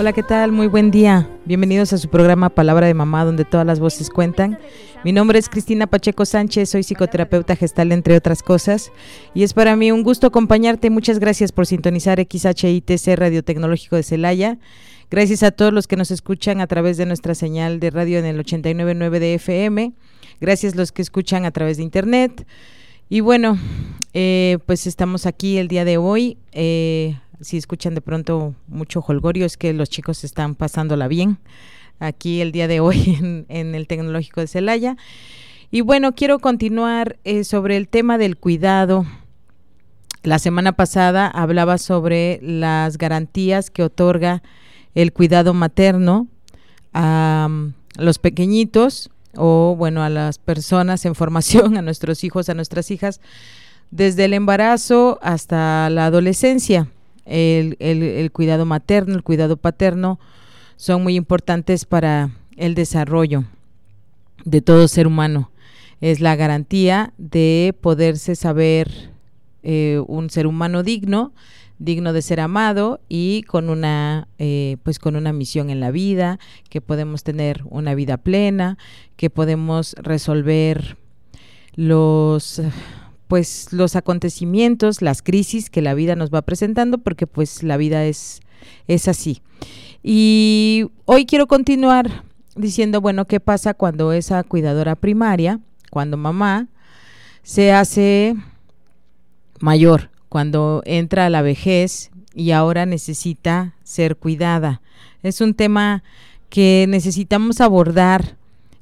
Hola, ¿qué tal? Muy buen día. Bienvenidos a su programa Palabra de Mamá, donde todas las voces cuentan. Mi nombre es Cristina Pacheco Sánchez, soy psicoterapeuta gestal, entre otras cosas. Y es para mí un gusto acompañarte. Muchas gracias por sintonizar XHITC Radio Tecnológico de Celaya. Gracias a todos los que nos escuchan a través de nuestra señal de radio en el 899 de FM. Gracias a los que escuchan a través de Internet. Y bueno, eh, pues estamos aquí el día de hoy. Eh, si escuchan de pronto mucho holgorio, es que los chicos están pasándola bien aquí el día de hoy en, el Tecnológico de Celaya. Y bueno, quiero continuar eh, sobre el tema del cuidado. La semana pasada hablaba sobre las garantías que otorga el cuidado materno a mm, los pequeñitos o bueno, a las personas en formación, a nuestros hijos, a nuestras hijas, desde el embarazo hasta la adolescencia el, cuidado materno, el cuidado paterno, son muy importantes para el desarrollo de todo ser humano. Es la garantía de poderse saber eh, un ser humano digno, digno de ser amado y con una eh, pues con una misión en la vida, que podemos tener una vida plena, que podemos resolver los pues los acontecimientos, las crisis que la vida nos va presentando, porque pues la vida es, es así. Y hoy quiero continuar diciendo, bueno, ¿qué pasa cuando esa cuidadora primaria, cuando mamá se hace mayor, cuando entra a la vejez y ahora necesita ser cuidada? Es un tema que necesitamos abordar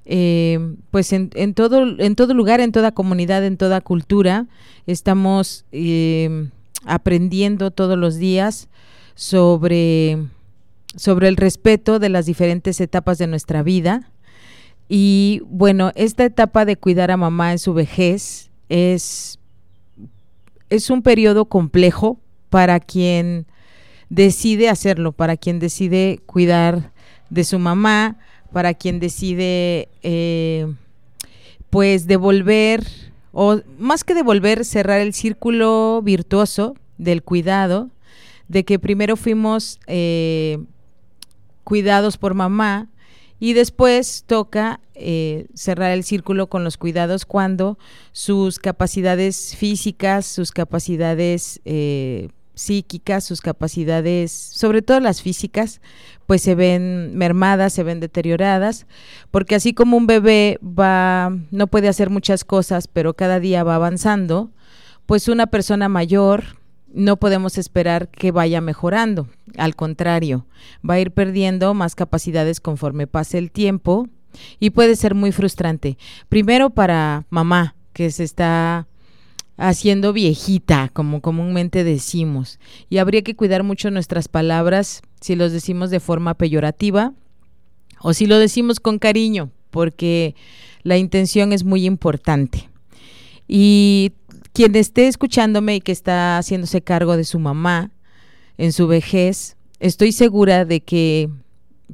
eh, pues en, todo, en todo lugar, en toda comunidad, en toda cultura, estamos eh, aprendiendo todos los días sobre, sobre el respeto de las diferentes etapas de nuestra vida. Y bueno, esta etapa de cuidar a mamá en su vejez es, es un periodo complejo para quien decide hacerlo, para quien decide cuidar de su mamá, para quien decide eh, pues devolver o más que devolver cerrar el círculo virtuoso del cuidado de que primero fuimos eh, cuidados por mamá y después toca eh, cerrar el círculo con los cuidados cuando sus capacidades físicas, sus capacidades psíquicas, sus capacidades, sobre todo las físicas, pues se ven mermadas, se ven deterioradas, porque así como un bebé va, no puede hacer muchas cosas, pero cada día va avanzando, pues una persona mayor no podemos esperar que vaya mejorando, al contrario, va a ir perdiendo más capacidades conforme pase el tiempo y puede ser muy frustrante. Primero para mamá, que se está haciendo viejita, como comúnmente decimos. Y habría que cuidar mucho nuestras palabras si los decimos de forma peyorativa o si lo decimos con cariño, porque la intención es muy importante. Y quien esté escuchándome y que está haciéndose cargo de su mamá en su vejez, estoy segura de que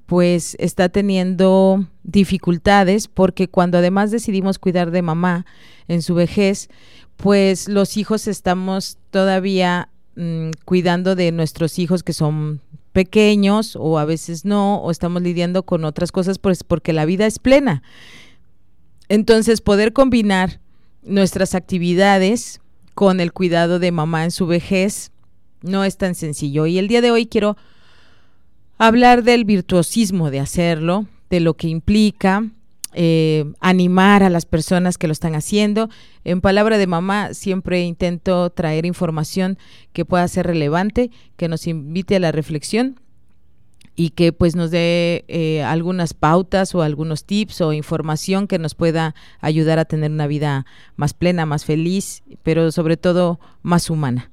pues está teniendo dificultades porque cuando además decidimos cuidar de mamá en su vejez, pues los hijos estamos todavía mm, cuidando de nuestros hijos que son pequeños o a veces no, o estamos lidiando con otras cosas pues porque la vida es plena. Entonces, poder combinar nuestras actividades con el cuidado de mamá en su vejez no es tan sencillo. Y el día de hoy quiero hablar del virtuosismo de hacerlo, de lo que implica, eh, animar a las personas que lo están haciendo. En palabra de mamá, siempre intento traer información que pueda ser relevante, que nos invite a la reflexión y que pues nos dé eh, algunas pautas o algunos tips o información que nos pueda ayudar a tener una vida más plena, más feliz, pero sobre todo más humana.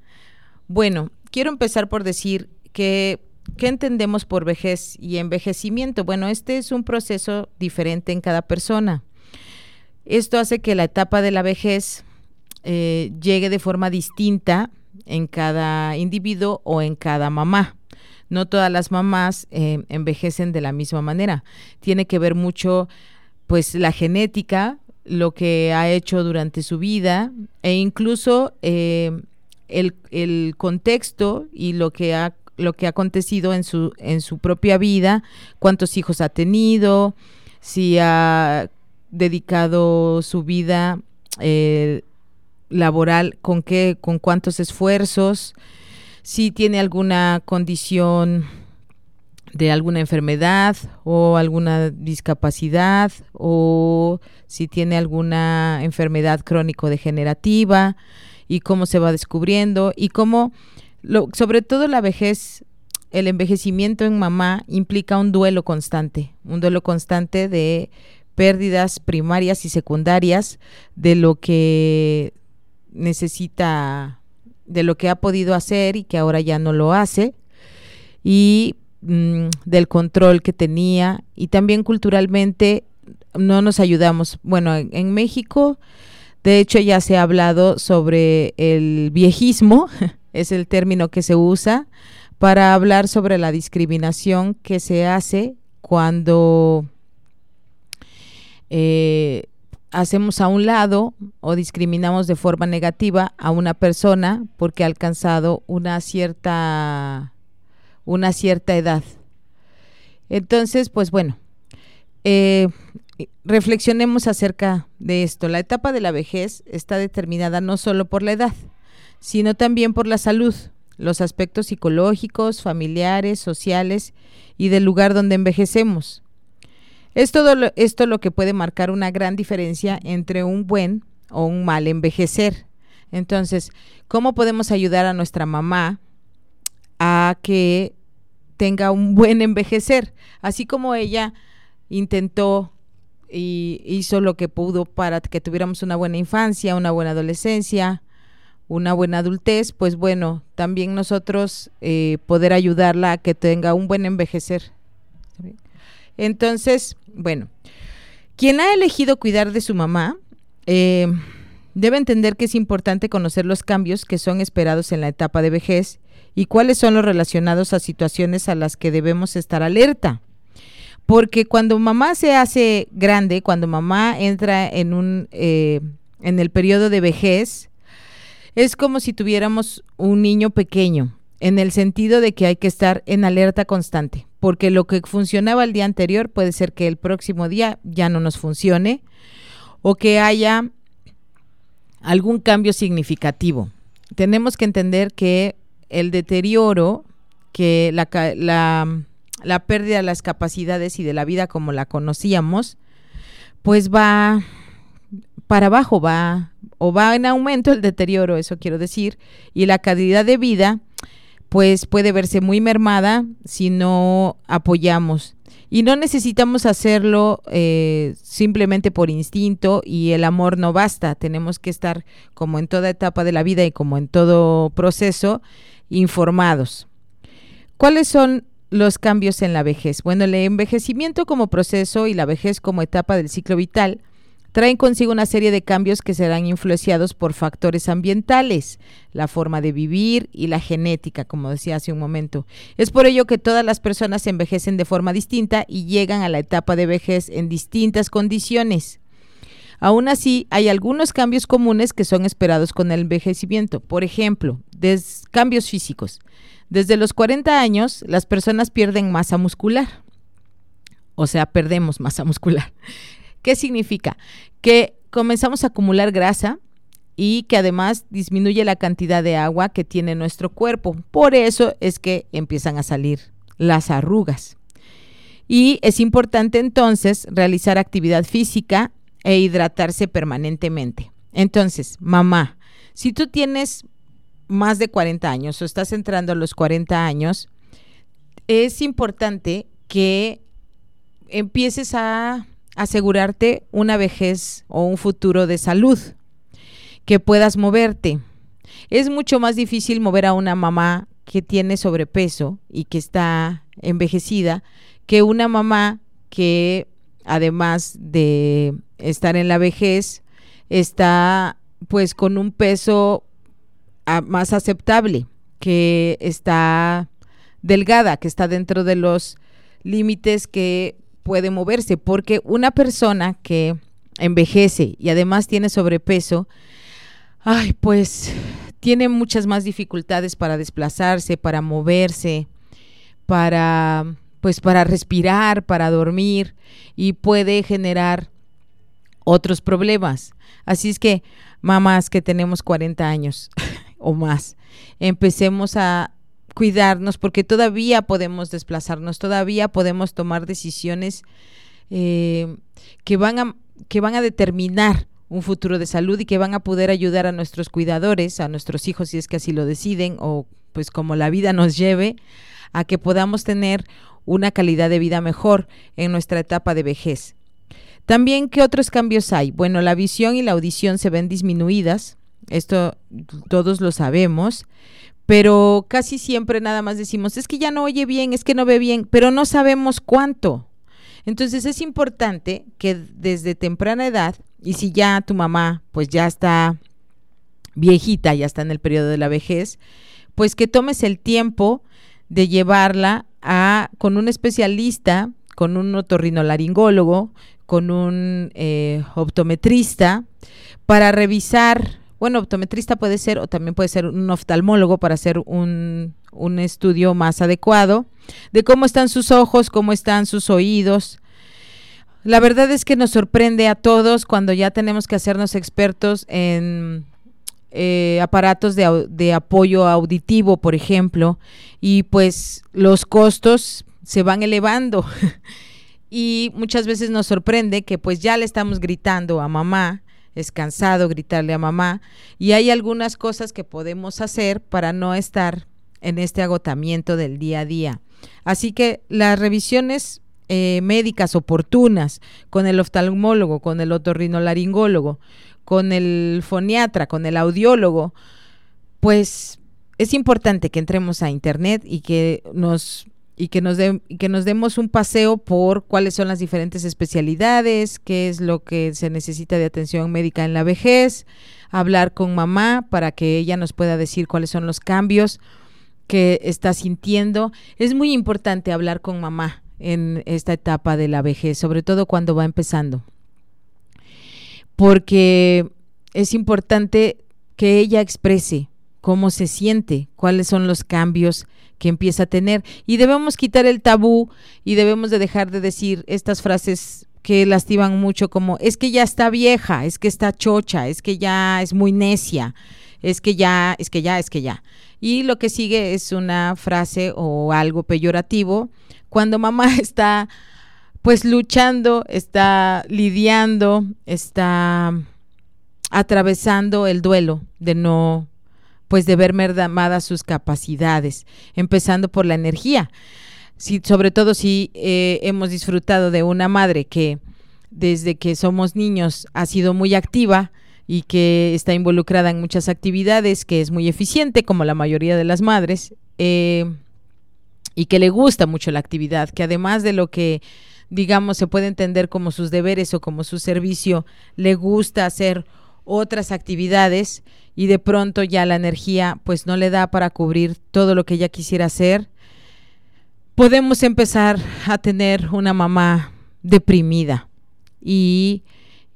Bueno, quiero empezar por decir que ¿Qué entendemos por vejez y envejecimiento? Bueno, este es un proceso diferente en cada persona. Esto hace que la etapa de la vejez eh, llegue de forma distinta en cada individuo o en cada mamá. No todas las mamás eh, envejecen de la misma manera. Tiene que ver mucho, pues, la genética, lo que ha hecho durante su vida e incluso eh, el, contexto y lo que ha lo que ha acontecido en su en su propia vida, cuántos hijos ha tenido, si ha dedicado su vida eh, laboral con qué, con cuántos esfuerzos, si tiene alguna condición de alguna enfermedad o alguna discapacidad o si tiene alguna enfermedad crónico-degenerativa y cómo se va descubriendo y cómo, lo, sobre todo la vejez, el envejecimiento en mamá implica un duelo constante, un duelo constante de pérdidas primarias y secundarias de lo que necesita, de lo que ha podido hacer y que ahora ya no lo hace, y mm, del control que tenía, y también culturalmente no nos ayudamos. Bueno, en México de hecho, ya se ha hablado sobre el viejismo, es el término que se usa para hablar sobre la discriminación que se hace cuando eh, hacemos a un lado o discriminamos de forma negativa a una persona porque ha alcanzado una cierta una cierta edad. Entonces, pues bueno, eh, reflexionemos acerca de esto. La etapa de la vejez está determinada no solo por la edad, sino también por la salud, los aspectos psicológicos, familiares, sociales y del lugar donde envejecemos. Es todo lo, esto lo que puede marcar una gran diferencia entre un buen o un mal envejecer. Entonces, ¿cómo podemos ayudar a nuestra mamá a que tenga un buen envejecer? Así como ella intentó y hizo lo que pudo para que tuviéramos una buena infancia, una buena adolescencia, una buena adultez, pues bueno, también nosotros eh, poder ayudarla a que tenga un buen envejecer. Entonces, bueno, quien ha elegido cuidar de su mamá eh, debe entender que es importante conocer los cambios que son esperados en la etapa de vejez y cuáles son los relacionados a situaciones a las que debemos estar alerta. Porque cuando mamá se hace grande, cuando mamá entra en un eh, en el periodo de vejez, es como si tuviéramos un niño pequeño, en el sentido de que hay que estar en alerta constante, porque lo que funcionaba el día anterior puede ser que el próximo día ya no nos funcione o que haya algún cambio significativo. Tenemos que entender que el deterioro, que la, la pérdida de las capacidades y de la vida como la conocíamos, pues va para abajo, va o va en aumento el deterioro, eso quiero decir, y la calidad de vida pues puede verse muy mermada si no apoyamos. Y no necesitamos hacerlo eh, simplemente por instinto y el amor no basta. Tenemos que estar, como en toda etapa de la vida y como en todo proceso, informados. ¿Cuáles son los cambios en la vejez. Bueno, el envejecimiento como proceso y la vejez como etapa del ciclo vital traen consigo una serie de cambios que serán influenciados por factores ambientales, la forma de vivir y la genética, como decía hace un momento. Es por ello que todas las personas envejecen de forma distinta y llegan a la etapa de vejez en distintas condiciones. Aún así, hay algunos cambios comunes que son esperados con el envejecimiento. Por ejemplo, cambios físicos. Desde los 40 años, las personas pierden masa muscular. O sea, perdemos masa muscular. ¿Qué significa? Que comenzamos a acumular grasa y que además disminuye la cantidad de agua que tiene nuestro cuerpo. Por eso es que empiezan a salir las arrugas. Y es importante entonces realizar actividad física e hidratarse permanentemente. Entonces, mamá, si tú tienes más de 40 años o estás entrando a los 40 años, es importante que empieces a asegurarte una vejez o un futuro de salud, que puedas moverte. Es mucho más difícil mover a una mamá que tiene sobrepeso y que está envejecida que una mamá que además de estar en la vejez está pues con un peso ah, más aceptable, que está delgada, que está dentro de los límites que puede moverse, porque una persona que envejece y además tiene sobrepeso, ay, pues tiene muchas más dificultades para desplazarse, para moverse, para pues para respirar, para dormir y puede generar otros problemas. Así es que mamás que tenemos 40 años o más, empecemos a cuidarnos porque todavía podemos desplazarnos, todavía podemos tomar decisiones eh, que, van a, que van a determinar un futuro de salud y que van a poder ayudar a nuestros cuidadores, a nuestros hijos si es que así lo deciden o pues como la vida nos lleve, a que podamos tener una calidad de vida mejor en nuestra etapa de vejez. También, ¿qué otros cambios hay? Bueno, la visión y la audición se ven disminuidas, esto todos lo sabemos, pero casi siempre nada más decimos, es que ya no oye bien, es que no ve bien, pero no sabemos cuánto. Entonces es importante que desde temprana edad, y si ya tu mamá pues ya está viejita, ya está en el periodo de la vejez, pues que tomes el tiempo de llevarla a con un especialista, con un otorrinolaringólogo, con un eh, optometrista, para revisar bueno, optometrista puede ser o también puede ser un oftalmólogo para hacer un, un estudio más adecuado de cómo están sus ojos, cómo están sus oídos. La verdad es que nos sorprende a todos cuando ya tenemos que hacernos expertos en eh, aparatos de, de, apoyo auditivo, por ejemplo, y pues los costos se van elevando. y muchas veces nos sorprende que pues ya le estamos gritando a mamá es cansado gritarle a mamá y hay algunas cosas que podemos hacer para no estar en este agotamiento del día a día. Así que las revisiones eh, médicas oportunas con el oftalmólogo, con el otorrinolaringólogo, con el foniatra, con el audiólogo, pues es importante que entremos a internet y que nos y que nos, que nos demos un paseo por cuáles son las diferentes especialidades, qué es lo que se necesita de atención médica en la vejez, hablar con mamá para que ella nos pueda decir cuáles son los cambios que está sintiendo. Es muy importante hablar con mamá en esta etapa de la vejez, sobre todo cuando va empezando, porque es importante que ella exprese cómo se siente, cuáles son los cambios que empieza a tener. Y debemos quitar el tabú y debemos de dejar de decir estas frases que lastiman mucho como es que ya está vieja, es que está chocha, es que ya es muy necia, es que ya, es que ya, es que ya. Y lo que sigue es una frase o algo peyorativo cuando mamá está pues luchando, está lidiando, está atravesando el duelo de no pues de ver mermadas sus capacidades, empezando por la energía. Sobre todo si eh, hemos disfrutado de una madre que desde que somos niños ha sido muy activa y que está involucrada en muchas actividades, que es muy eficiente como la mayoría de las madres, eh, y que le gusta mucho la actividad, que además de lo que digamos se puede entender como sus deberes o como su servicio, le gusta hacer otras actividades y de pronto ya la energía pues no le da para cubrir todo lo que ella quisiera hacer, podemos empezar a tener una mamá deprimida y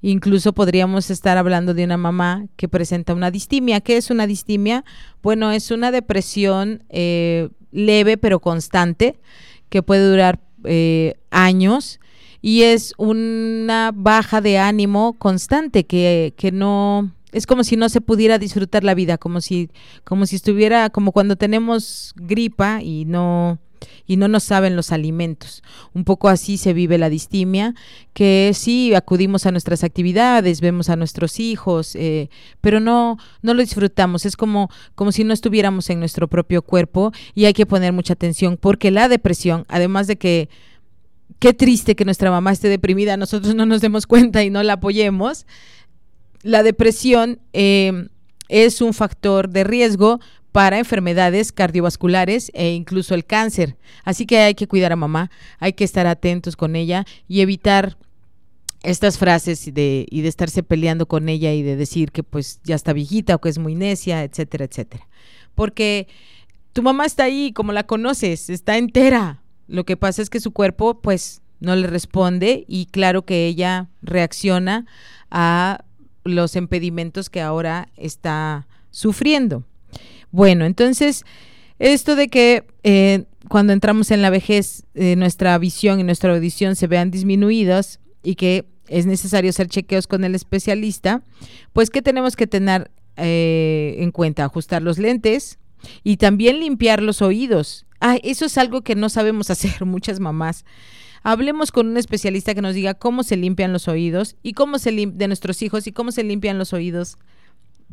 incluso podríamos estar hablando de una mamá que presenta una distimia. ¿Qué es una distimia? Bueno, es una depresión eh, leve pero constante que puede durar eh, años y es una baja de ánimo constante que, que no es como si no se pudiera disfrutar la vida, como si como si estuviera como cuando tenemos gripa y no y no nos saben los alimentos. Un poco así se vive la distimia, que sí acudimos a nuestras actividades, vemos a nuestros hijos, eh, pero no, no lo disfrutamos. Es como, como si no estuviéramos en nuestro propio cuerpo y hay que poner mucha atención porque la depresión, además de que qué triste que nuestra mamá esté deprimida, nosotros no nos demos cuenta y no la apoyemos. La depresión eh, es un factor de riesgo para enfermedades cardiovasculares e incluso el cáncer. Así que hay que cuidar a mamá, hay que estar atentos con ella y evitar estas frases de, y de estarse peleando con ella y de decir que pues ya está viejita o que es muy necia, etcétera, etcétera. Porque tu mamá está ahí, como la conoces, está entera. Lo que pasa es que su cuerpo pues no le responde y claro que ella reacciona a los impedimentos que ahora está sufriendo. Bueno, entonces, esto de que eh, cuando entramos en la vejez, eh, nuestra visión y nuestra audición se vean disminuidas y que es necesario hacer chequeos con el especialista, pues ¿qué tenemos que tener eh, en cuenta? Ajustar los lentes y también limpiar los oídos. Ah, eso es algo que no sabemos hacer muchas mamás. Hablemos con un especialista que nos diga cómo se limpian los oídos y cómo se de nuestros hijos y cómo se limpian los oídos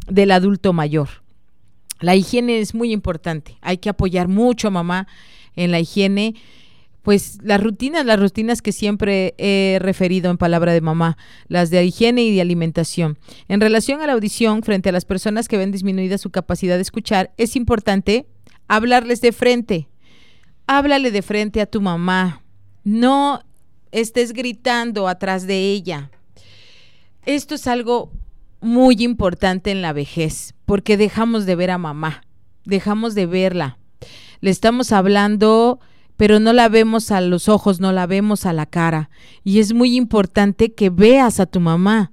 del adulto mayor. La higiene es muy importante. Hay que apoyar mucho a mamá en la higiene pues las rutinas, las rutinas que siempre he referido en palabra de mamá, las de higiene y de alimentación. En relación a la audición, frente a las personas que ven disminuida su capacidad de escuchar, es importante hablarles de frente. Háblale de frente a tu mamá. No estés gritando atrás de ella. Esto es algo muy importante en la vejez, porque dejamos de ver a mamá, dejamos de verla. Le estamos hablando pero no la vemos a los ojos, no la vemos a la cara. Y es muy importante que veas a tu mamá,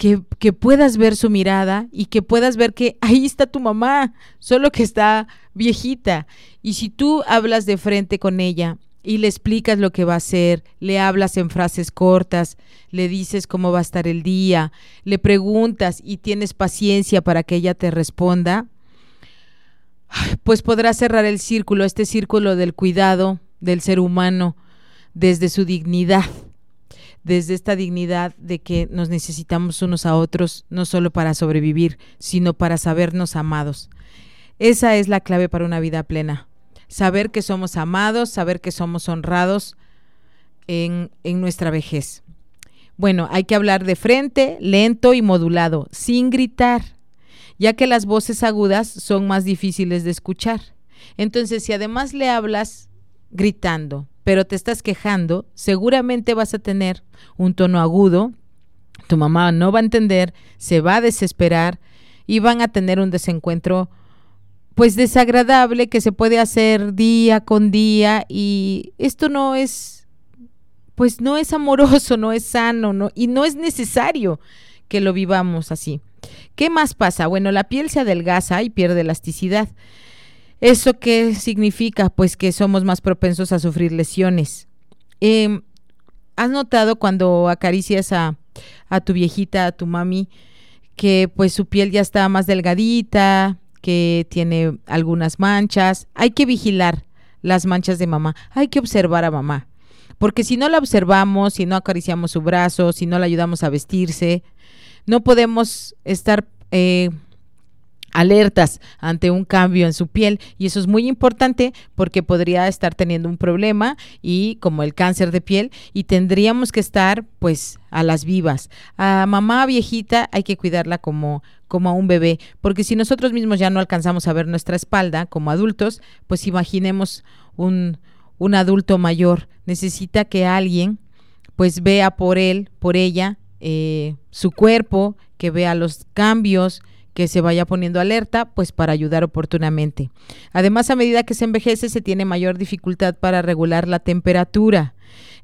que, que, puedas ver su mirada y que puedas ver que ahí está tu mamá, solo que está viejita. Y si tú hablas de frente con ella y le explicas lo que va a hacer, le hablas en frases cortas, le dices cómo va a estar el día, le preguntas y tienes paciencia para que ella te responda, pues podrá cerrar el círculo, este círculo del cuidado del ser humano desde su dignidad, desde esta dignidad de que nos necesitamos unos a otros, no solo para sobrevivir, sino para sabernos amados. Esa es la clave para una vida plena. Saber que somos amados, saber que somos honrados en, en nuestra vejez. Bueno, hay que hablar de frente, lento y modulado, sin gritar ya que las voces agudas son más difíciles de escuchar. Entonces, si además le hablas gritando, pero te estás quejando, seguramente vas a tener un tono agudo, tu mamá no va a entender, se va a desesperar y van a tener un desencuentro pues desagradable que se puede hacer día con día y esto no es pues no es amoroso, no es sano, no y no es necesario que lo vivamos así. ¿Qué más pasa? Bueno, la piel se adelgaza y pierde elasticidad. ¿Eso qué significa? Pues que somos más propensos a sufrir lesiones. Em, ¿Has notado cuando acaricias a, a tu viejita, a tu mami, que pues su piel ya está más delgadita, que tiene algunas manchas? Hay que vigilar las manchas de mamá, hay que observar a mamá. Porque si no la observamos, si no acariciamos su brazo, si no la ayudamos a vestirse, no podemos estar eh, alertas ante un cambio en su piel y eso es muy importante porque podría estar teniendo un problema y como el cáncer de piel y tendríamos que estar pues a las vivas. A mamá viejita hay que cuidarla como como a un bebé, porque si nosotros mismos ya no alcanzamos a ver nuestra espalda como adultos, pues imaginemos un, un adulto mayor, necesita que alguien pues vea por él, por ella, eh, su cuerpo, que vea los cambios, que se vaya poniendo alerta, pues para ayudar oportunamente. Además, a medida que se envejece, se tiene mayor dificultad para regular la temperatura.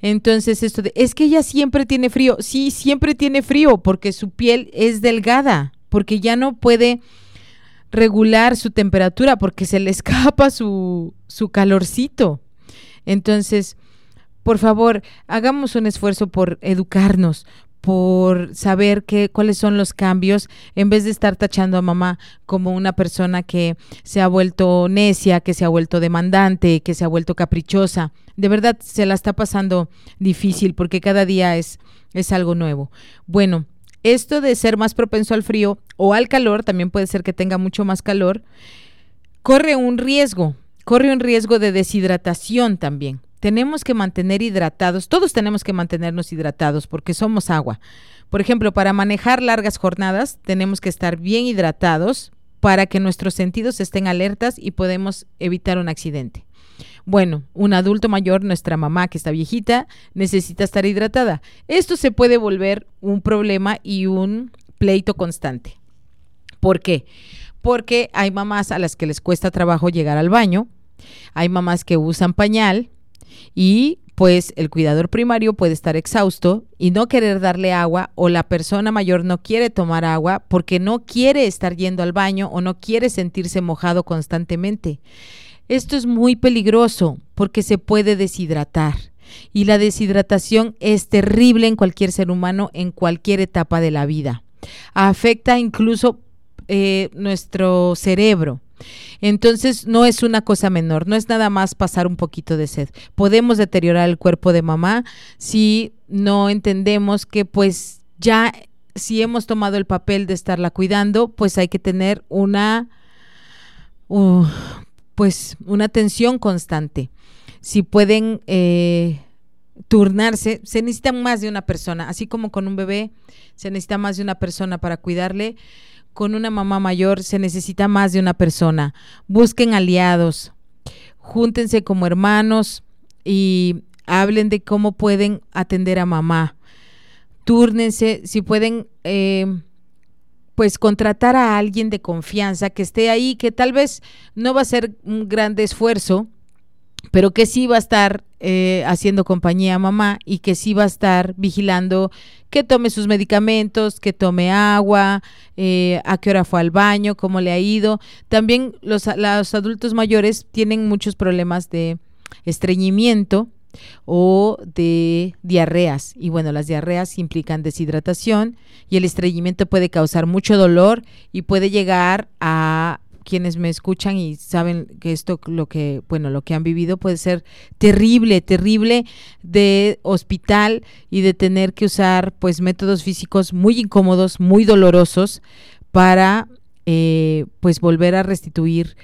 Entonces, esto de, es que ella siempre tiene frío. Sí, siempre tiene frío porque su piel es delgada, porque ya no puede regular su temperatura, porque se le escapa su, su calorcito. Entonces, por favor, hagamos un esfuerzo por educarnos, por saber qué, cuáles son los cambios, en vez de estar tachando a mamá como una persona que se ha vuelto necia, que se ha vuelto demandante, que se ha vuelto caprichosa. De verdad se la está pasando difícil porque cada día es, es algo nuevo. Bueno, esto de ser más propenso al frío o al calor, también puede ser que tenga mucho más calor, corre un riesgo, corre un riesgo de deshidratación también tenemos que mantener hidratados, todos tenemos que mantenernos hidratados porque somos agua. Por ejemplo, para manejar largas jornadas tenemos que estar bien hidratados para que nuestros sentidos estén alertas y podemos evitar un accidente. Bueno, un adulto mayor, nuestra mamá que está viejita, necesita estar hidratada. Esto se puede volver un problema y un pleito constante. ¿Por qué? Porque hay mamás a las que les cuesta trabajo llegar al baño, hay mamás que usan pañal y pues el cuidador primario puede estar exhausto y no querer darle agua o la persona mayor no quiere tomar agua porque no quiere estar yendo al baño o no quiere sentirse mojado constantemente. Esto es muy peligroso porque se puede deshidratar. Y la deshidratación es terrible en cualquier ser humano en cualquier etapa de la vida. Afecta incluso eh, nuestro cerebro. Entonces no es una cosa menor, no es nada más pasar un poquito de sed. Podemos deteriorar el cuerpo de mamá si no entendemos que pues ya si hemos tomado el papel de estarla cuidando, pues hay que tener una uh, pues una atención constante. Si pueden eh, turnarse, se necesita más de una persona, así como con un bebé se necesita más de una persona para cuidarle, con una mamá mayor se necesita más de una persona. Busquen aliados, júntense como hermanos y hablen de cómo pueden atender a mamá. Túrnense, si pueden eh, pues contratar a alguien de confianza que esté ahí, que tal vez no va a ser un gran esfuerzo, pero que sí va a estar eh, haciendo compañía a mamá y que sí va a estar vigilando que tome sus medicamentos, que tome agua, eh, a qué hora fue al baño, cómo le ha ido. También los, los adultos mayores tienen muchos problemas de estreñimiento o de diarreas. Y bueno, las diarreas implican deshidratación y el estreñimiento puede causar mucho dolor y puede llegar a quienes me escuchan y saben que esto lo que bueno lo que han vivido puede ser terrible terrible de hospital y de tener que usar pues métodos físicos muy incómodos muy dolorosos para eh, pues volver a restituir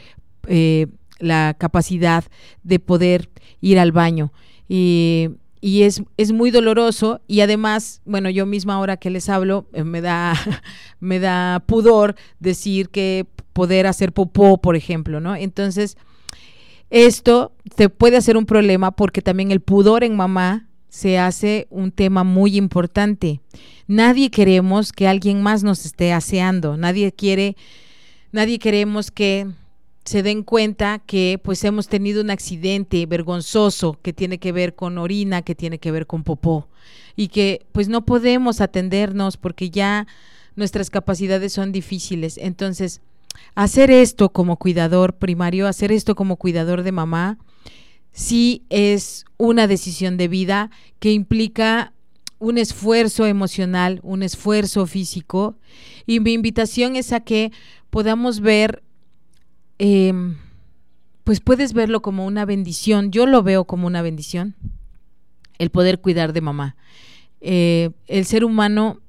eh, la capacidad de poder ir al baño. Y, y es, es, muy doloroso y además, bueno, yo misma ahora que les hablo, eh, me, da, me da pudor decir que poder hacer popó, por ejemplo, ¿no? Entonces, esto te puede hacer un problema porque también el pudor en mamá se hace un tema muy importante. Nadie queremos que alguien más nos esté aseando, nadie quiere, nadie queremos que se den cuenta que pues hemos tenido un accidente vergonzoso que tiene que ver con orina, que tiene que ver con popó y que pues no podemos atendernos porque ya nuestras capacidades son difíciles. Entonces, hacer esto como cuidador primario, hacer esto como cuidador de mamá, sí es una decisión de vida que implica un esfuerzo emocional, un esfuerzo físico y mi invitación es a que podamos ver Em, pues puedes verlo como una bendición. Yo lo veo como una bendición, el poder cuidar de mamá. Eh, el ser humano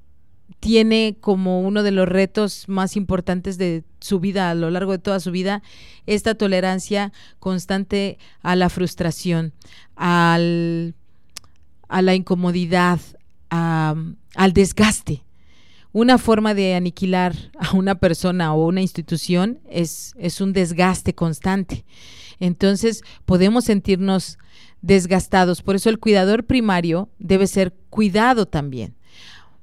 tiene como uno de los retos más importantes de su vida a lo largo de toda su vida esta tolerancia constante a la frustración, al, a la incomodidad, al desgaste una forma de aniquilar a una persona o una institución es, es un desgaste constante. Entonces podemos sentirnos desgastados. Por eso el cuidador primario debe ser cuidado también.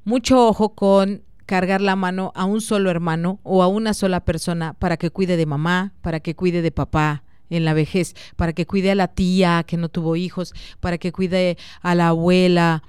Mucho ojo con cargar la mano a un solo hermano o a una sola persona para que cuide de mamá, para que cuide de papá en la vejez, para que cuide a la tía que no tuvo hijos, para que cuide a la abuela,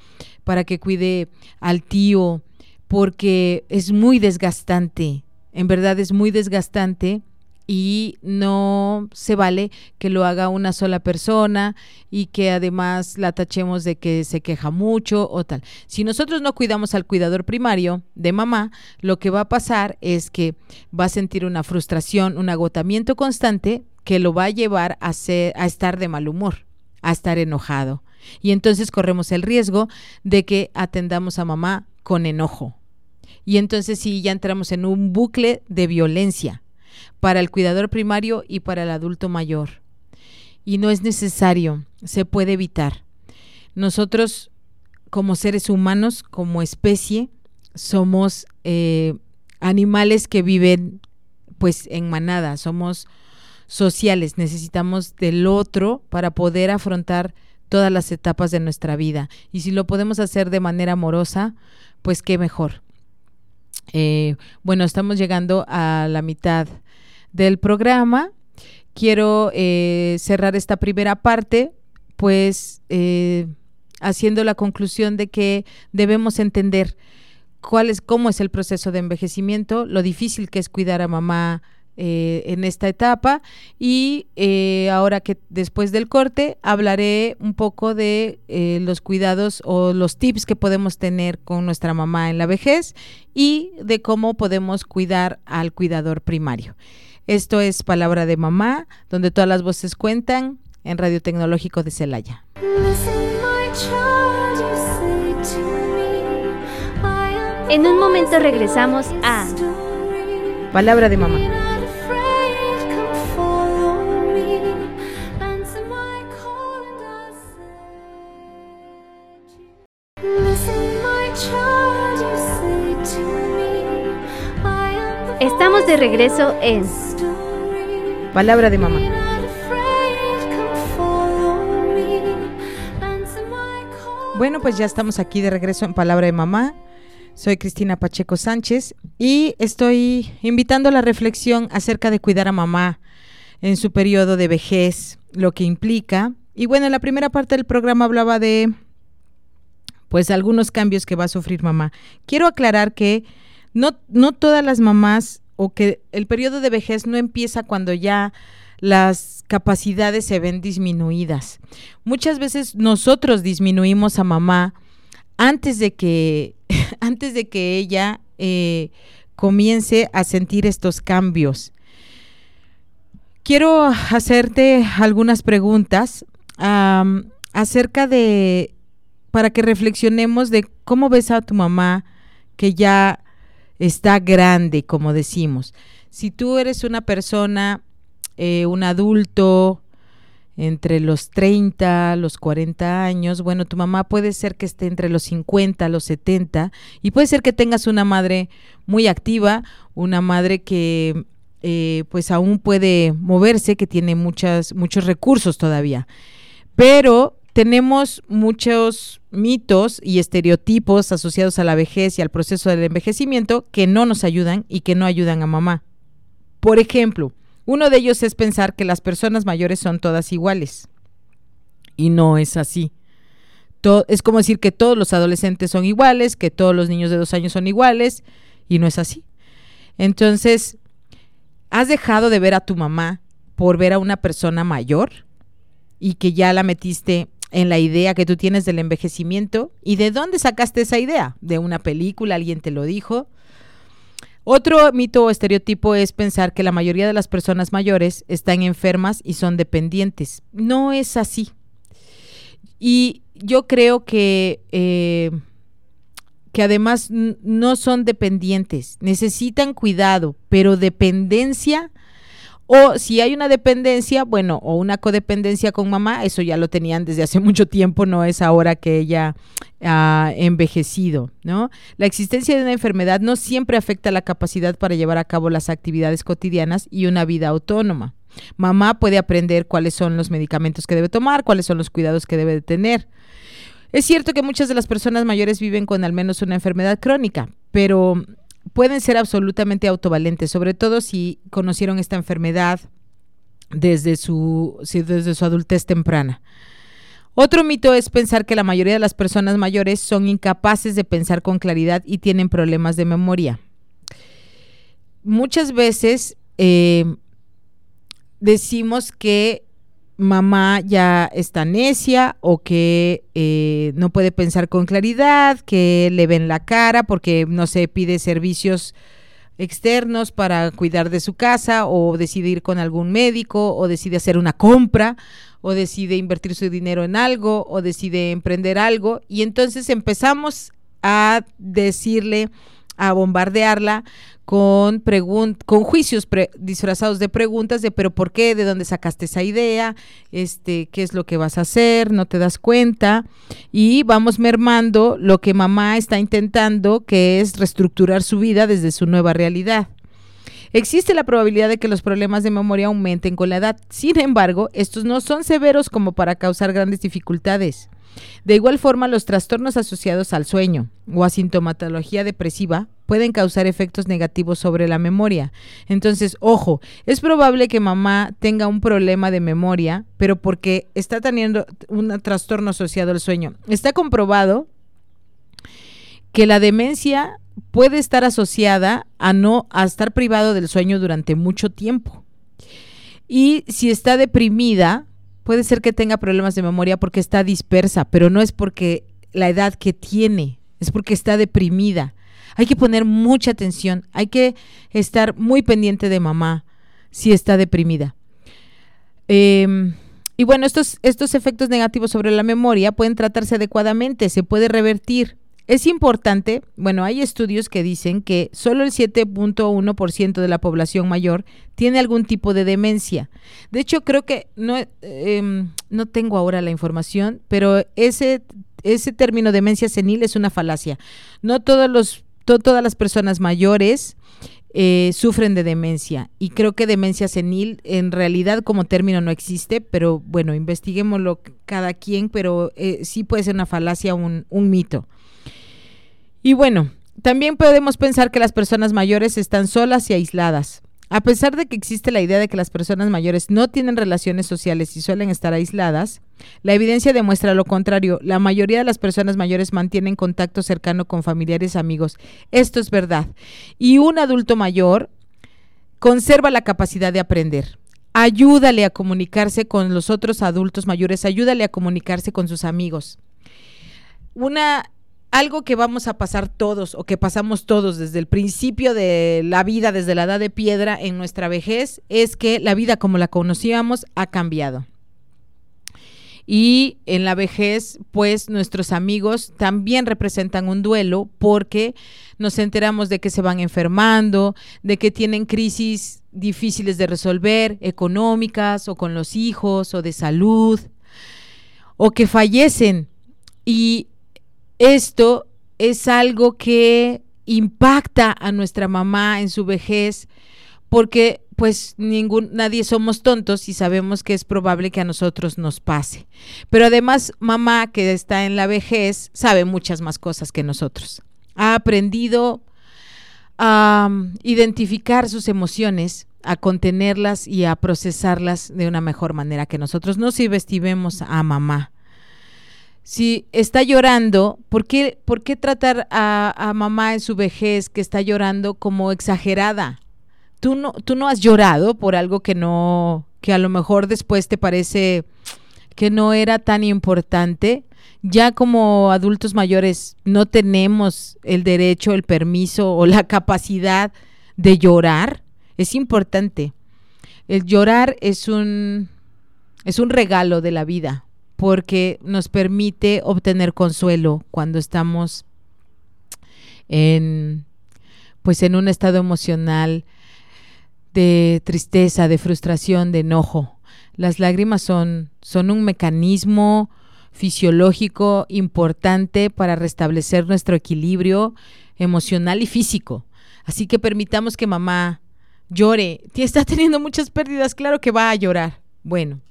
para que cuide al tío, porque es muy desgastante, en verdad es muy desgastante y no se vale que lo haga una sola persona y que además la tachemos de que se queja mucho o tal. Si nosotros no cuidamos al cuidador primario de mamá, lo que va a pasar es que va a sentir una frustración, un agotamiento constante que lo va a llevar a, a estar de mal humor, a estar enojado. Y entonces corremos el riesgo de que atendamos a mamá con enojo, y entonces sí, ya entramos en un bucle de violencia para el cuidador primario y para el adulto mayor. Y no es necesario, se puede evitar. Nosotros, como seres humanos, como especie, somos eh, animales que viven pues en manada, somos sociales, necesitamos del otro para poder afrontar todas las etapas de nuestra vida. Y si lo podemos hacer de manera amorosa, pues qué mejor. Eh, bueno, estamos llegando a la mitad del programa. Quiero eh, cerrar esta primera parte, pues eh, haciendo la conclusión de que debemos entender cuál es, cómo es el proceso de envejecimiento, lo difícil que es cuidar a mamá eh, en esta etapa y ahora que después del corte hablaré un poco de los cuidados o los tips que podemos tener con nuestra mamá en la vejez y de cómo podemos cuidar al cuidador primario. Esto es Palabra de Mamá, donde todas las voces cuentan en Radio Tecnológico de Celaya. En un momento regresamos a Palabra de Mamá. Estamos de regreso en Palabra de Mamá. Bueno, pues ya estamos aquí de regreso en Palabra de Mamá. Soy Cristina Pacheco Sánchez y estoy invitando a la reflexión acerca de cuidar a mamá en su periodo de vejez, lo que implica. Y bueno, en la primera parte del programa hablaba de pues algunos cambios que va a sufrir mamá. Quiero aclarar que no, no todas las mamás o que el periodo de vejez no empieza cuando ya las capacidades se ven disminuidas. Muchas veces nosotros disminuimos a mamá antes de que, antes de que ella eh, comience a sentir estos cambios. Quiero hacerte algunas preguntas acerca de, para que reflexionemos de cómo ves a tu mamá que ya está grande, como decimos. Si tú eres una persona, eh, un adulto, entre los 30, los 40 años, bueno, tu mamá puede ser que esté entre los 50, los 70, y puede ser que tengas una madre muy activa, una madre que eh, pues aún puede moverse, que tiene muchas, muchos recursos todavía. Pero tenemos muchos mitos y estereotipos asociados a la vejez y al proceso del envejecimiento que no nos ayudan y que no ayudan a mamá. Por ejemplo, uno de ellos es pensar que las personas mayores son todas iguales. Y no es así. es como decir que todos los adolescentes son iguales, que todos los niños de dos años son iguales, y no es así. Entonces, ¿has dejado de ver a tu mamá por ver a una persona mayor y que ya la metiste en la idea que tú tienes del envejecimiento? ¿Y de dónde sacaste esa idea? ¿De una película? ¿Alguien te lo dijo? Otro mito o estereotipo es pensar que la mayoría de las personas mayores están enfermas y son dependientes. No es así. Y yo creo que, eh, que además no son dependientes, necesitan cuidado, pero dependencia o si hay una dependencia, bueno, o una codependencia con mamá, eso ya lo tenían desde hace mucho tiempo, no es ahora que ella ha envejecido, ¿no? La existencia de una enfermedad no siempre afecta la capacidad para llevar a cabo las actividades cotidianas y una vida autónoma. Mamá puede aprender cuáles son los medicamentos que debe tomar, cuáles son los cuidados que debe tener. Es cierto que muchas de las personas mayores viven con al menos una enfermedad crónica, pero pueden ser absolutamente autovalentes, sobre todo si conocieron esta enfermedad desde su, desde su adultez temprana. Otro mito es pensar que la mayoría de las personas mayores son incapaces de pensar con claridad y tienen problemas de memoria. Muchas veces eh, decimos que mamá ya está necia o que eh, no puede pensar con claridad, que le ven la cara porque no se pide servicios externos para cuidar de su casa o decide ir con algún médico o decide hacer una compra o decide invertir su dinero en algo o decide emprender algo. Y entonces empezamos a decirle a bombardearla con, con juicios disfrazados de preguntas de pero por qué, de dónde sacaste esa idea, este, qué es lo que vas a hacer, no te das cuenta y vamos mermando lo que mamá está intentando que es reestructurar su vida desde su nueva realidad. Existe la probabilidad de que los problemas de memoria aumenten con la edad. Sin embargo, estos no son severos como para causar grandes dificultades. De igual forma, los trastornos asociados al sueño o a sintomatología depresiva pueden causar efectos negativos sobre la memoria. Entonces, ojo, es probable que mamá tenga un problema de memoria, pero porque está teniendo un trastorno asociado al sueño. Está comprobado que la demencia puede estar asociada a no a estar privado del sueño durante mucho tiempo. Y si está deprimida, puede ser que tenga problemas de memoria porque está dispersa, pero no es porque la edad que tiene, es porque está deprimida. Hay que poner mucha atención, hay que estar muy pendiente de mamá si está deprimida. Em, y bueno, estos, estos efectos negativos sobre la memoria pueden tratarse adecuadamente, se puede revertir. Es importante, bueno, hay estudios que dicen que solo el 7.1% de la población mayor tiene algún tipo de demencia. De hecho, creo que no, em, no tengo ahora la información, pero ese, ese término demencia senil es una falacia. No todos los, todas las personas mayores eh, sufren de demencia y creo que demencia senil en realidad como término no existe, pero bueno, investiguémoslo cada quien, pero eh, sí puede ser una falacia, un, un mito. Y bueno, también podemos pensar que las personas mayores están solas y aisladas. A pesar de que existe la idea de que las personas mayores no tienen relaciones sociales y suelen estar aisladas, la evidencia demuestra lo contrario. La mayoría de las personas mayores mantienen contacto cercano con familiares y amigos. Esto es verdad. Y un adulto mayor conserva la capacidad de aprender. Ayúdale a comunicarse con los otros adultos mayores, ayúdale a comunicarse con sus amigos. Una algo que vamos a pasar todos o que pasamos todos desde el principio de la vida, desde la edad de piedra en nuestra vejez, es que la vida como la conocíamos ha cambiado. Y en la vejez, pues nuestros amigos también representan un duelo porque nos enteramos de que se van enfermando, de que tienen crisis difíciles de resolver, económicas o con los hijos o de salud, o que fallecen. Y esto es algo que impacta a nuestra mamá en su vejez porque pues nadie somos tontos y sabemos que es probable que a nosotros nos pase. Pero además mamá que está en la vejez sabe muchas más cosas que nosotros. Ha aprendido a um, identificar sus emociones, a contenerlas y a procesarlas de una mejor manera que nosotros. No si vestimos a mamá si está llorando, ¿por qué, por qué tratar a, mamá en su vejez que está llorando como exagerada? ¿Tú no, tú no has llorado por algo que no, que a lo mejor después te parece que no era tan importante. Ya como adultos mayores no tenemos el derecho, el permiso o la capacidad de llorar. Es importante. El llorar es un, es un regalo de la vida porque nos permite obtener consuelo cuando estamos en pues en un estado emocional de tristeza, de frustración, de enojo. Las lágrimas son, son un mecanismo fisiológico importante para restablecer nuestro equilibrio emocional y físico. Así que permitamos que mamá llore. Está teniendo muchas pérdidas, claro que va a llorar. Bueno,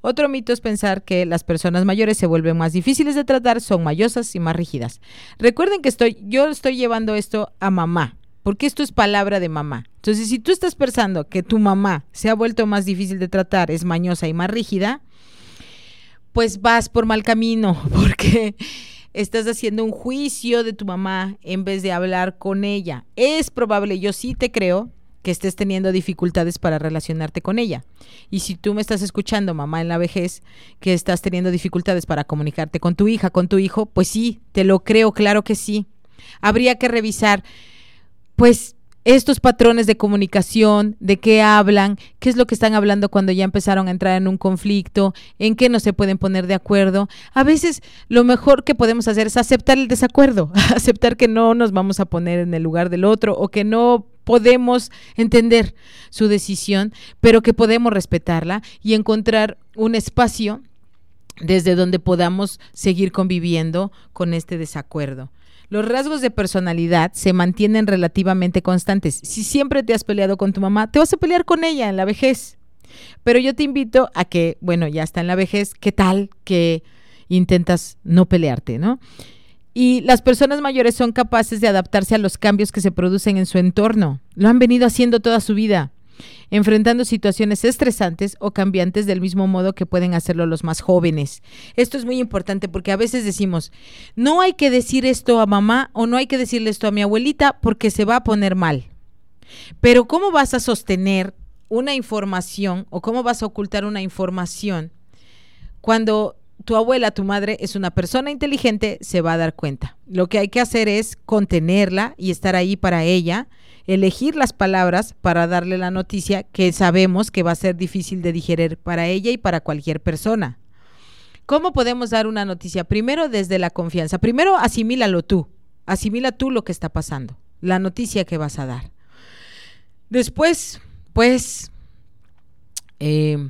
otro mito es pensar que las personas mayores se vuelven más difíciles de tratar, son mayosas y más rígidas. Recuerden que estoy, yo estoy llevando esto a mamá, porque esto es palabra de mamá. Entonces, si tú estás pensando que tu mamá se ha vuelto más difícil de tratar, es mañosa y más rígida, pues vas por mal camino, porque estás haciendo un juicio de tu mamá en vez de hablar con ella. Es probable, yo sí te creo, que estés teniendo dificultades para relacionarte con ella. Y si tú me estás escuchando, mamá en la vejez, que estás teniendo dificultades para comunicarte con tu hija, con tu hijo, pues sí, te lo creo, claro que sí. Habría que revisar, pues, estos patrones de comunicación, de qué hablan, qué es lo que están hablando cuando ya empezaron a entrar en un conflicto, en qué no se pueden poner de acuerdo. A veces lo mejor que podemos hacer es aceptar el desacuerdo, aceptar que no nos vamos a poner en el lugar del otro o que no podemos entender su decisión, pero que podemos respetarla y encontrar un espacio desde donde podamos seguir conviviendo con este desacuerdo. Los rasgos de personalidad se mantienen relativamente constantes. Si siempre te has peleado con tu mamá, te vas a pelear con ella en la vejez. Pero yo te invito a que, bueno, ya está en la vejez, ¿qué tal que intentas no pelearte, ¿no? Y las personas mayores son capaces de adaptarse a los cambios que se producen en su entorno. Lo han venido haciendo toda su vida, enfrentando situaciones estresantes o cambiantes del mismo modo que pueden hacerlo los más jóvenes. Esto es muy importante porque a veces decimos, no hay que decir esto a mamá o no hay que decirle esto a mi abuelita porque se va a poner mal. Pero ¿cómo vas a sostener una información o cómo vas a ocultar una información cuando tu abuela, tu madre es una persona inteligente, se va a dar cuenta. Lo que hay que hacer es contenerla y estar ahí para ella, elegir las palabras para darle la noticia que sabemos que va a ser difícil de digerir para ella y para cualquier persona. ¿Cómo podemos dar una noticia? Primero desde la confianza. Primero asimílalo tú. Asimila tú lo que está pasando, la noticia que vas a dar. Después, pues, eh,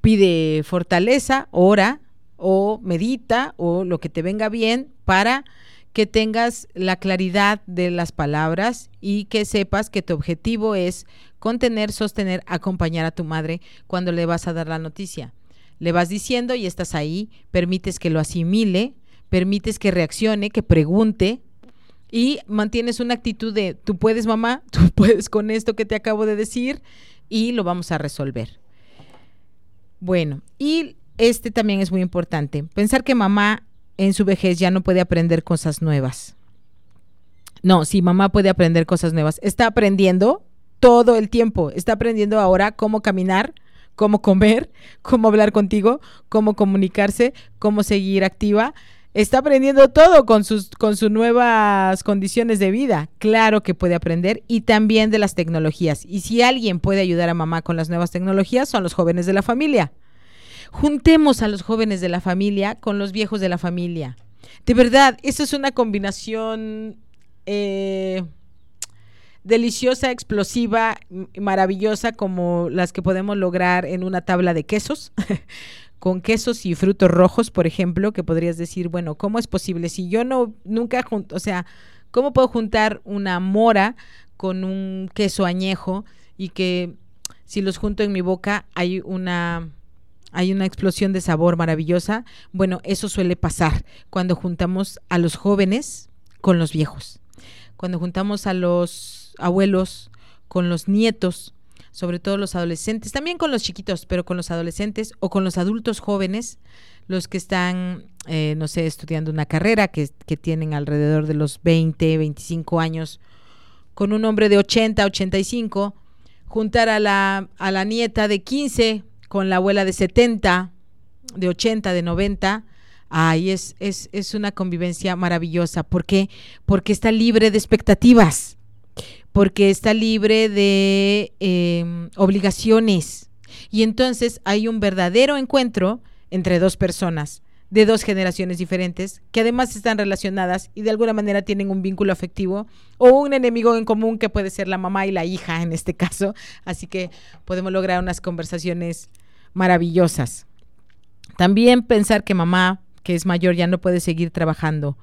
pide fortaleza, ora, o medita o lo que te venga bien para que tengas la claridad de las palabras y que sepas que tu objetivo es contener, sostener, acompañar a tu madre cuando le vas a dar la noticia. Le vas diciendo y estás ahí, permites que lo asimile, permites que reaccione, que pregunte y mantienes una actitud de tú puedes mamá, tú puedes con esto que te acabo de decir y lo vamos a resolver. Bueno, y este también es muy importante. Pensar que mamá en su vejez ya no puede aprender cosas nuevas. No, si mamá puede aprender cosas nuevas. Está aprendiendo todo el tiempo. Está aprendiendo ahora cómo caminar, cómo comer, cómo hablar contigo, cómo comunicarse, cómo seguir activa. Está aprendiendo todo con sus, con sus nuevas condiciones de vida. Claro que puede aprender y también de las tecnologías. Y si alguien puede ayudar a mamá con las nuevas tecnologías, son los jóvenes de la familia. Juntemos a los jóvenes de la familia con los viejos de la familia. De verdad, eso es una combinación eh, deliciosa, explosiva, maravillosa, como las que podemos lograr en una tabla de quesos. con quesos y frutos rojos, por ejemplo, que podrías decir, bueno, ¿cómo es posible? Si yo no, nunca, junto, o sea, ¿cómo puedo juntar una mora con un queso añejo y que si los junto en mi boca hay una hay una explosión de sabor maravillosa. Bueno, eso suele pasar cuando juntamos a los jóvenes con los viejos, cuando juntamos a los abuelos con los nietos, sobre todo los adolescentes, también con los chiquitos, pero con los adolescentes o con los adultos jóvenes, los que están, eh, no sé, estudiando una carrera, que, que tienen alrededor de los 20, 25 años, con un hombre de 80, 85, juntar a la, a la nieta de 15 con la abuela de 70, de 80, de 90. Ay, es, es, es una convivencia maravillosa. ¿Por qué? Porque está libre de expectativas, porque está libre de em, obligaciones. Y entonces hay un verdadero encuentro entre dos personas de dos generaciones diferentes que además están relacionadas y de alguna manera tienen un vínculo afectivo o un enemigo en común que puede ser la mamá y la hija en este caso. Así que podemos lograr unas conversaciones maravillosas. También pensar que mamá, que es mayor, ya no puede seguir trabajando.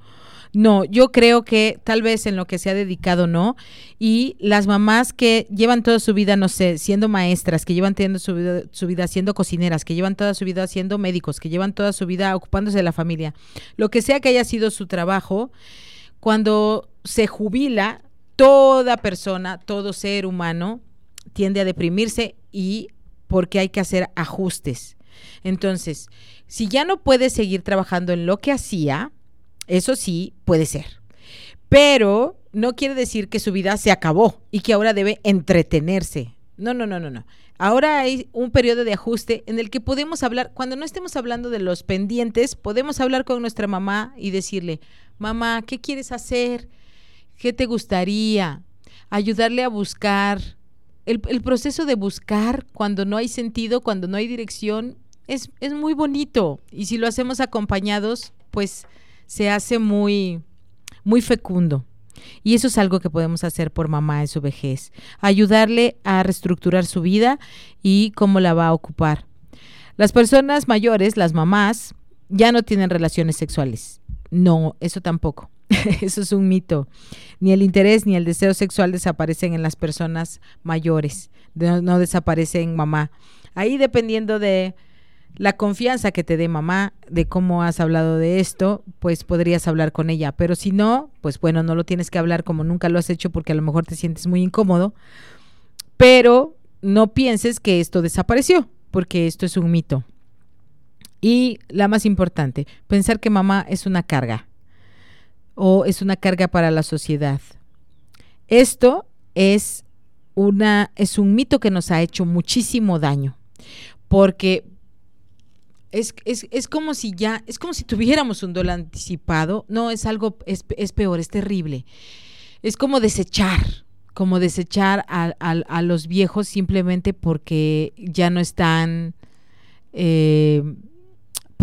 No, yo creo que tal vez en lo que se ha dedicado no. Y las mamás que llevan toda su vida, no sé, siendo maestras, que llevan teniendo su vida, su vida siendo cocineras, que llevan toda su vida siendo médicos, que llevan toda su vida ocupándose de la familia, lo que sea que haya sido su trabajo, cuando se jubila, toda persona, todo ser humano tiende a deprimirse y porque hay que hacer ajustes. Entonces, si ya no puede seguir trabajando en lo que hacía, eso sí puede ser. Pero no quiere decir que su vida se acabó y que ahora debe entretenerse. No, no, no, no, no. Ahora hay un periodo de ajuste en el que podemos hablar, cuando no estemos hablando de los pendientes, podemos hablar con nuestra mamá y decirle, mamá, ¿qué quieres hacer? ¿Qué te gustaría? Ayudarle a buscar, el, proceso de buscar cuando no hay sentido, cuando no hay dirección, es, es muy bonito. Y si lo hacemos acompañados, pues se hace muy, muy fecundo. Y eso es algo que podemos hacer por mamá en su vejez. Ayudarle a reestructurar su vida y cómo la va a ocupar. Las personas mayores, las mamás, ya no tienen relaciones sexuales. No, eso tampoco. Eso es un mito. Ni el interés ni el deseo sexual desaparecen en las personas mayores. No, desaparece en mamá. Ahí dependiendo de la confianza que te dé mamá, de cómo has hablado de esto, pues podrías hablar con ella. Pero si no, pues bueno, no lo tienes que hablar como nunca lo has hecho porque a lo mejor te sientes muy incómodo. Pero no pienses que esto desapareció, porque esto es un mito. Y la más importante, pensar que mamá es una carga o es una carga para la sociedad. Esto es una es un mito que nos ha hecho muchísimo daño, porque es, es, como si ya, es como si tuviéramos un dólar anticipado. No, es algo, es, es peor, es terrible. Es como desechar, como desechar a, a, los viejos simplemente porque ya no están eh,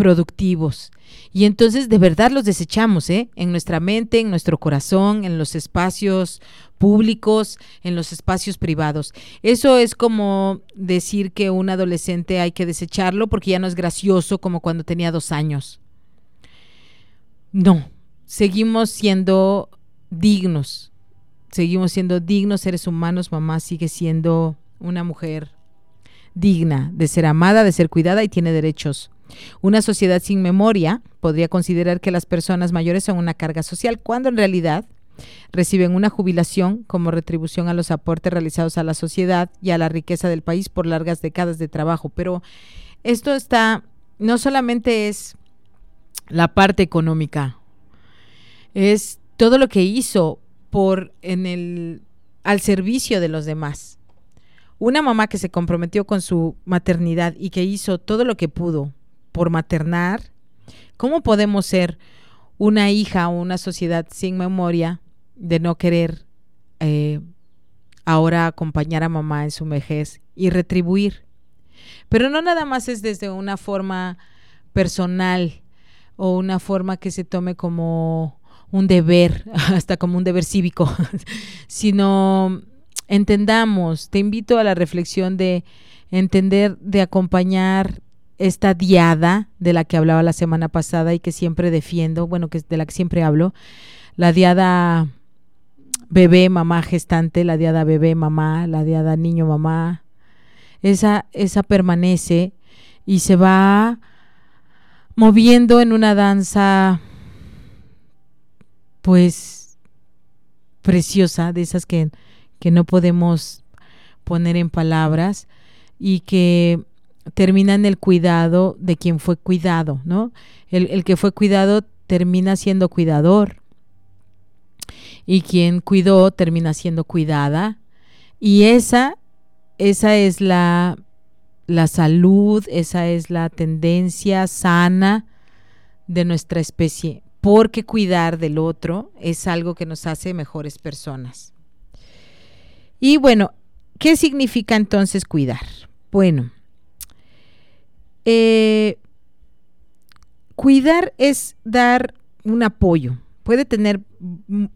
productivos. Y entonces de verdad los desechamos, ¿eh? En nuestra mente, en nuestro corazón, en los espacios públicos, en los espacios privados. Eso es como decir que un adolescente hay que desecharlo porque ya no es gracioso como cuando tenía dos años. No, seguimos siendo dignos, seguimos siendo dignos seres humanos, mamá sigue siendo una mujer digna de ser amada, de ser cuidada y tiene derechos una sociedad sin memoria podría considerar que las personas mayores son una carga social, cuando en realidad reciben una jubilación como retribución a los aportes realizados a la sociedad y a la riqueza del país por largas décadas de trabajo. Pero esto está, no solamente es la parte económica, es todo lo que hizo por en el al servicio de los demás. Una mamá que se comprometió con su maternidad y que hizo todo lo que pudo por maternar, ¿cómo podemos ser una hija o una sociedad sin memoria de no querer eh, ahora acompañar a mamá en su vejez y retribuir? Pero no nada más es desde una forma personal o una forma que se tome como un deber, hasta como un deber cívico, sino entendamos, te invito a la reflexión de entender, de acompañar esta diada de la que hablaba la semana pasada y que siempre defiendo, bueno, que de la que siempre hablo, la diada bebé, mamá gestante, la diada bebé, mamá, la diada niño, mamá, esa, esa permanece y se va moviendo en una danza pues preciosa, de esas que, que no podemos poner en palabras y que termina en el cuidado de quien fue cuidado, ¿no? El, que fue cuidado termina siendo cuidador y quien cuidó termina siendo cuidada y esa, esa es la, la salud, esa es la tendencia sana de nuestra especie, porque cuidar del otro es algo que nos hace mejores personas. Y bueno, ¿qué significa entonces cuidar? Bueno, eh, cuidar es dar un apoyo. Puede tener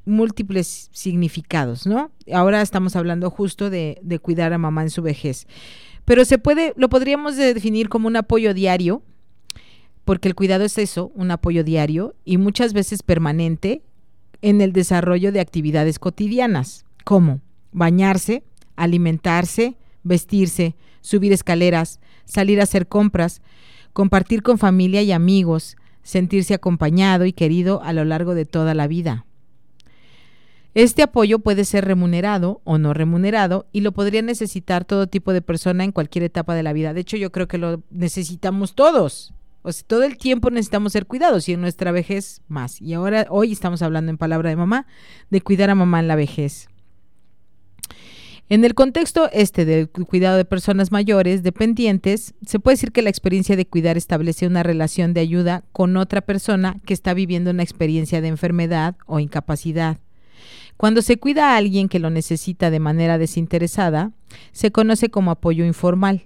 múltiples significados, ¿no? Ahora estamos hablando justo de, de, cuidar a mamá en su vejez. Pero se puede, lo podríamos definir como un apoyo diario, porque el cuidado es eso, un apoyo diario y muchas veces permanente en el desarrollo de actividades cotidianas, como bañarse, alimentarse, vestirse, subir escaleras, salir a hacer compras, compartir con familia y amigos, sentirse acompañado y querido a lo largo de toda la vida. Este apoyo puede ser remunerado o no remunerado y lo podría necesitar todo tipo de persona en cualquier etapa de la vida. De hecho, yo creo que lo necesitamos todos. O sea, todo el tiempo necesitamos ser cuidados y en nuestra vejez más. Y ahora, hoy estamos hablando en palabra de mamá, de cuidar a mamá en la vejez. En el contexto este del cuidado de personas mayores dependientes, se puede decir que la experiencia de cuidar establece una relación de ayuda con otra persona que está viviendo una experiencia de enfermedad o incapacidad. Cuando se cuida a alguien que lo necesita de manera desinteresada, se conoce como apoyo informal,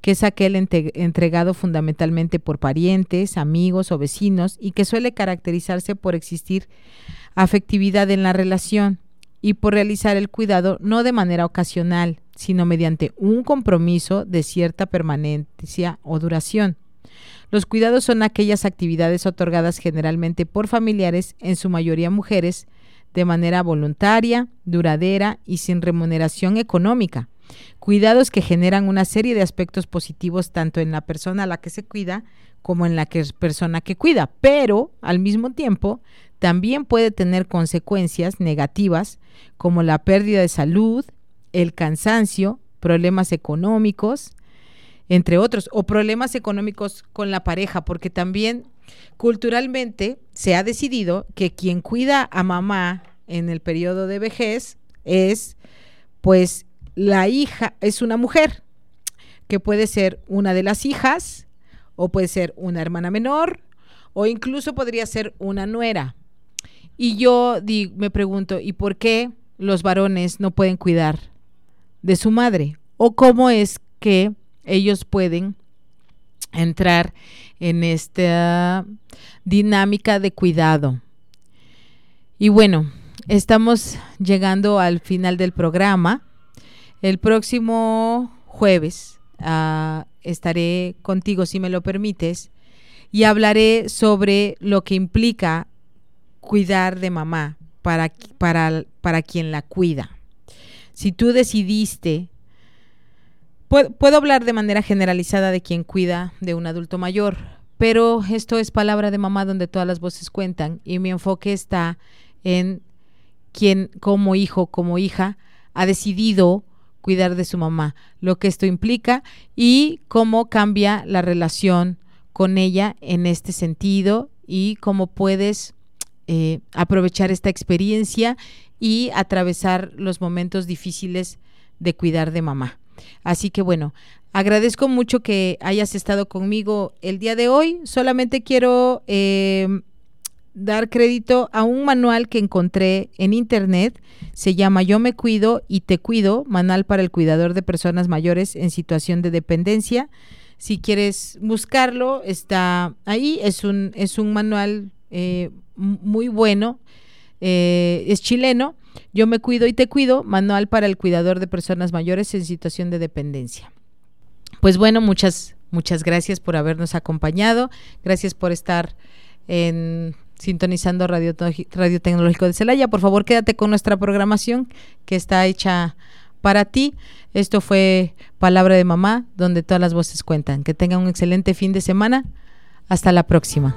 que es aquel entregado fundamentalmente por parientes, amigos o vecinos y que suele caracterizarse por existir afectividad en la relación y por realizar el cuidado no de manera ocasional, sino mediante un compromiso de cierta permanencia o duración. Los cuidados son aquellas actividades otorgadas generalmente por familiares, en su mayoría mujeres, de manera voluntaria, duradera y sin remuneración económica. Cuidados que generan una serie de aspectos positivos tanto en la persona a la que se cuida como en la que persona que cuida, pero al mismo tiempo también puede tener consecuencias negativas como la pérdida de salud, el cansancio, problemas económicos, entre otros, o problemas económicos con la pareja, porque también culturalmente se ha decidido que quien cuida a mamá en el periodo de vejez es, pues, la hija, es una mujer, que puede ser una de las hijas, o puede ser una hermana menor, o incluso podría ser una nuera. Y yo me pregunto, ¿y por qué los varones no pueden cuidar de su madre? ¿O cómo es que ellos pueden entrar en esta dinámica de cuidado? Y bueno, estamos llegando al final del programa. El próximo jueves ah, estaré contigo, si me lo permites, y hablaré sobre lo que implica cuidar de mamá para, para, para quien la cuida. Si tú decidiste, puedo, puedo hablar de manera generalizada de quien cuida de un adulto mayor, pero esto es palabra de mamá donde todas las voces cuentan y mi enfoque está en quien como hijo, como hija, ha decidido cuidar de su mamá, lo que esto implica y cómo cambia la relación con ella en este sentido y cómo puedes eh, aprovechar esta experiencia y atravesar los momentos difíciles de cuidar de mamá. Así que bueno, agradezco mucho que hayas estado conmigo el día de hoy. Solamente quiero eh, dar crédito a un manual que encontré en internet. Se llama Yo me cuido y te cuido, manual para el cuidador de personas mayores en situación de dependencia. Si quieres buscarlo, está ahí. Es un, es un manual eh, muy bueno. Eh, es chileno. Yo me cuido y te cuido, manual para el cuidador de personas mayores en situación de dependencia. Pues bueno, muchas, muchas gracias por habernos acompañado. Gracias por estar en sintonizando Radio, Radio Tecnológico de Celaya. Por favor, quédate con nuestra programación que está hecha para ti. Esto fue Palabra de Mamá, donde todas las voces cuentan. Que tengan un excelente fin de semana. Hasta la próxima.